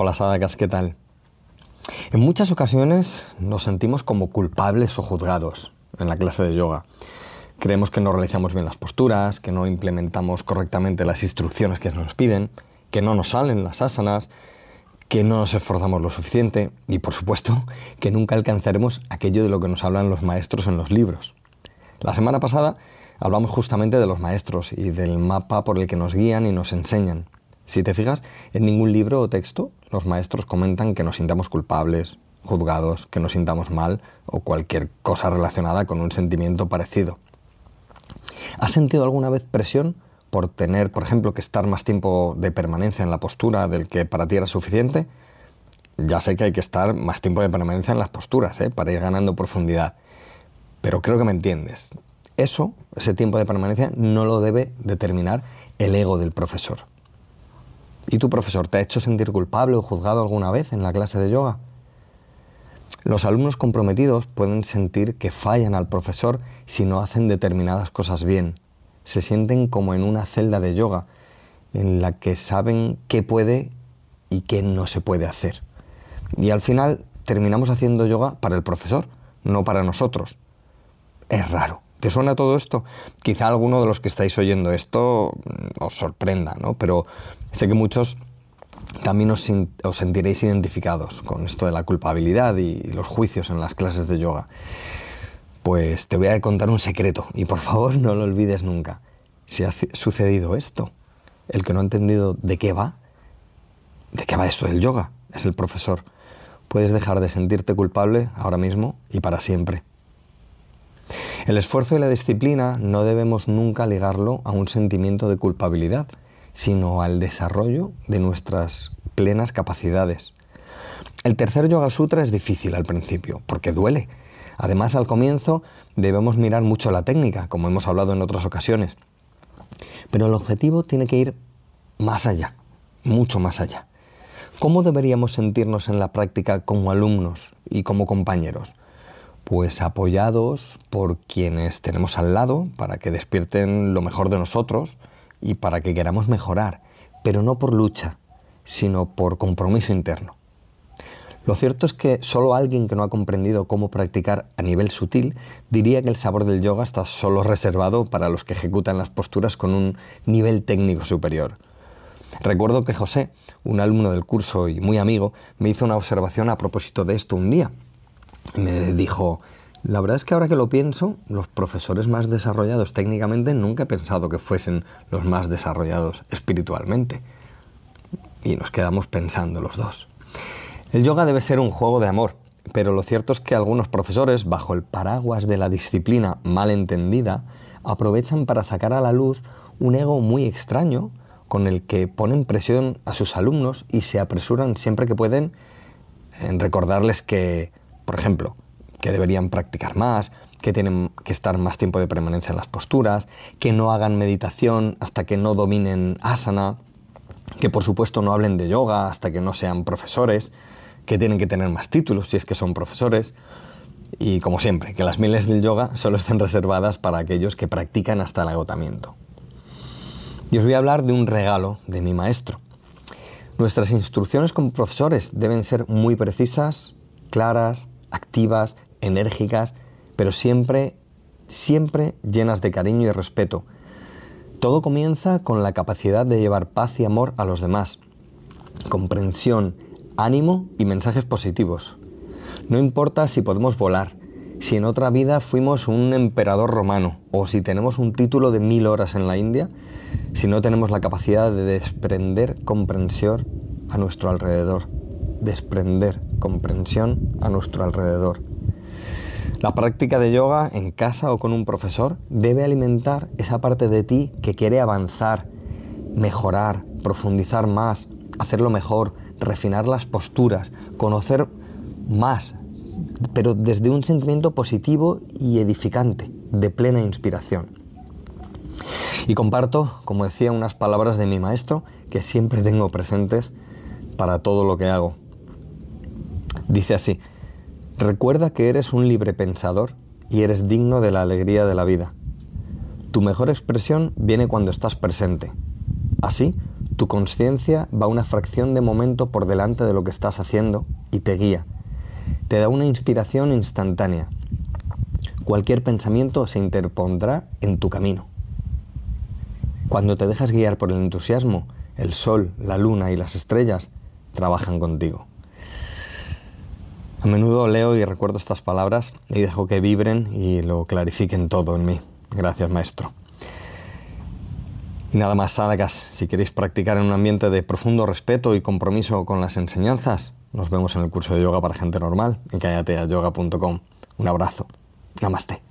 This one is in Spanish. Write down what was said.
Hola Sadakas, ¿qué tal? En muchas ocasiones nos sentimos como culpables o juzgados en la clase de yoga. Creemos que no realizamos bien las posturas, que no implementamos correctamente las instrucciones que nos piden, que no nos salen las asanas, que no nos esforzamos lo suficiente y por supuesto que nunca alcanzaremos aquello de lo que nos hablan los maestros en los libros. La semana pasada hablamos justamente de los maestros y del mapa por el que nos guían y nos enseñan. Si te fijas, en ningún libro o texto los maestros comentan que nos sintamos culpables, juzgados, que nos sintamos mal o cualquier cosa relacionada con un sentimiento parecido. ¿Has sentido alguna vez presión por tener, por ejemplo, que estar más tiempo de permanencia en la postura del que para ti era suficiente? Ya sé que hay que estar más tiempo de permanencia en las posturas ¿eh? para ir ganando profundidad, pero creo que me entiendes. Eso, ese tiempo de permanencia, no lo debe determinar el ego del profesor. ¿Y tu profesor te ha hecho sentir culpable o juzgado alguna vez en la clase de yoga? Los alumnos comprometidos pueden sentir que fallan al profesor si no hacen determinadas cosas bien. Se sienten como en una celda de yoga en la que saben qué puede y qué no se puede hacer. Y al final terminamos haciendo yoga para el profesor, no para nosotros. Es raro. ¿Te suena todo esto? Quizá alguno de los que estáis oyendo esto mm, os sorprenda, ¿no? Pero sé que muchos también os, sentiréis identificados con esto de la culpabilidad y los juicios en las clases de yoga. Pues te voy a contar un secreto y por favor no lo olvides nunca. Si ha sucedido esto, el que no ha entendido de qué va, de qué va esto del yoga, es el profesor. Puedes dejar de sentirte culpable ahora mismo y para siempre. El esfuerzo y la disciplina no debemos nunca ligarlo a un sentimiento de culpabilidad, sino al desarrollo de nuestras plenas capacidades. El tercer Yoga Sutra es difícil al principio, porque duele. Además, al comienzo debemos mirar mucho la técnica, como hemos hablado en otras ocasiones. Pero el objetivo tiene que ir más allá, mucho más allá. ¿Cómo deberíamos sentirnos en la práctica como alumnos y como compañeros? Pues apoyados por quienes tenemos al lado para que despierten lo mejor de nosotros y para que queramos mejorar, pero no por lucha, sino por compromiso interno. Lo cierto es que solo alguien que no ha comprendido cómo practicar a nivel sutil diría que el sabor del yoga está solo reservado para los que ejecutan las posturas con un nivel técnico superior. Recuerdo que José, un alumno del curso y muy amigo, me hizo una observación a propósito de esto un día me dijo, la verdad es que ahora que lo pienso, los profesores más desarrollados técnicamente nunca he pensado que fuesen los más desarrollados espiritualmente. Y nos quedamos pensando los dos. El yoga debe ser un juego de amor, pero lo cierto es que algunos profesores, bajo el paraguas de la disciplina mal entendida, aprovechan para sacar a la luz un ego muy extraño con el que ponen presión a sus alumnos y se apresuran siempre que pueden en recordarles que por ejemplo, que deberían practicar más, que tienen que estar más tiempo de permanencia en las posturas, que no hagan meditación hasta que no dominen asana, que por supuesto no hablen de yoga hasta que no sean profesores, que tienen que tener más títulos si es que son profesores, y como siempre, que las miles del yoga solo están reservadas para aquellos que practican hasta el agotamiento. Y os voy a hablar de un regalo de mi maestro. Nuestras instrucciones como profesores deben ser muy precisas, claras, activas, enérgicas, pero siempre, siempre llenas de cariño y respeto. Todo comienza con la capacidad de llevar paz y amor a los demás, comprensión, ánimo y mensajes positivos. No importa si podemos volar, si en otra vida fuimos un emperador romano o si tenemos un título de mil horas en la India, si no tenemos la capacidad de desprender comprensión a nuestro alrededor desprender comprensión a nuestro alrededor. La práctica de yoga en casa o con un profesor debe alimentar esa parte de ti que quiere avanzar, mejorar, profundizar más, hacerlo mejor, refinar las posturas, conocer más, pero desde un sentimiento positivo y edificante, de plena inspiración. Y comparto, como decía, unas palabras de mi maestro que siempre tengo presentes para todo lo que hago. Dice así, recuerda que eres un libre pensador y eres digno de la alegría de la vida. Tu mejor expresión viene cuando estás presente. Así, Tu conciencia va una fracción de momento por delante de lo que estás haciendo y te guía. Te da una inspiración instantánea. Cualquier pensamiento se interpondrá en tu camino. Cuando te dejas guiar por el entusiasmo, el sol, la luna y las estrellas trabajan contigo. A menudo leo y recuerdo estas palabras y dejo que vibren y lo clarifiquen todo en mí. Gracias, maestro. Y nada más, sádagas, si queréis practicar en un ambiente de profundo respeto y compromiso con las enseñanzas, nos vemos en el curso de yoga para gente normal en kayateayoga.com. Un abrazo. Namaste.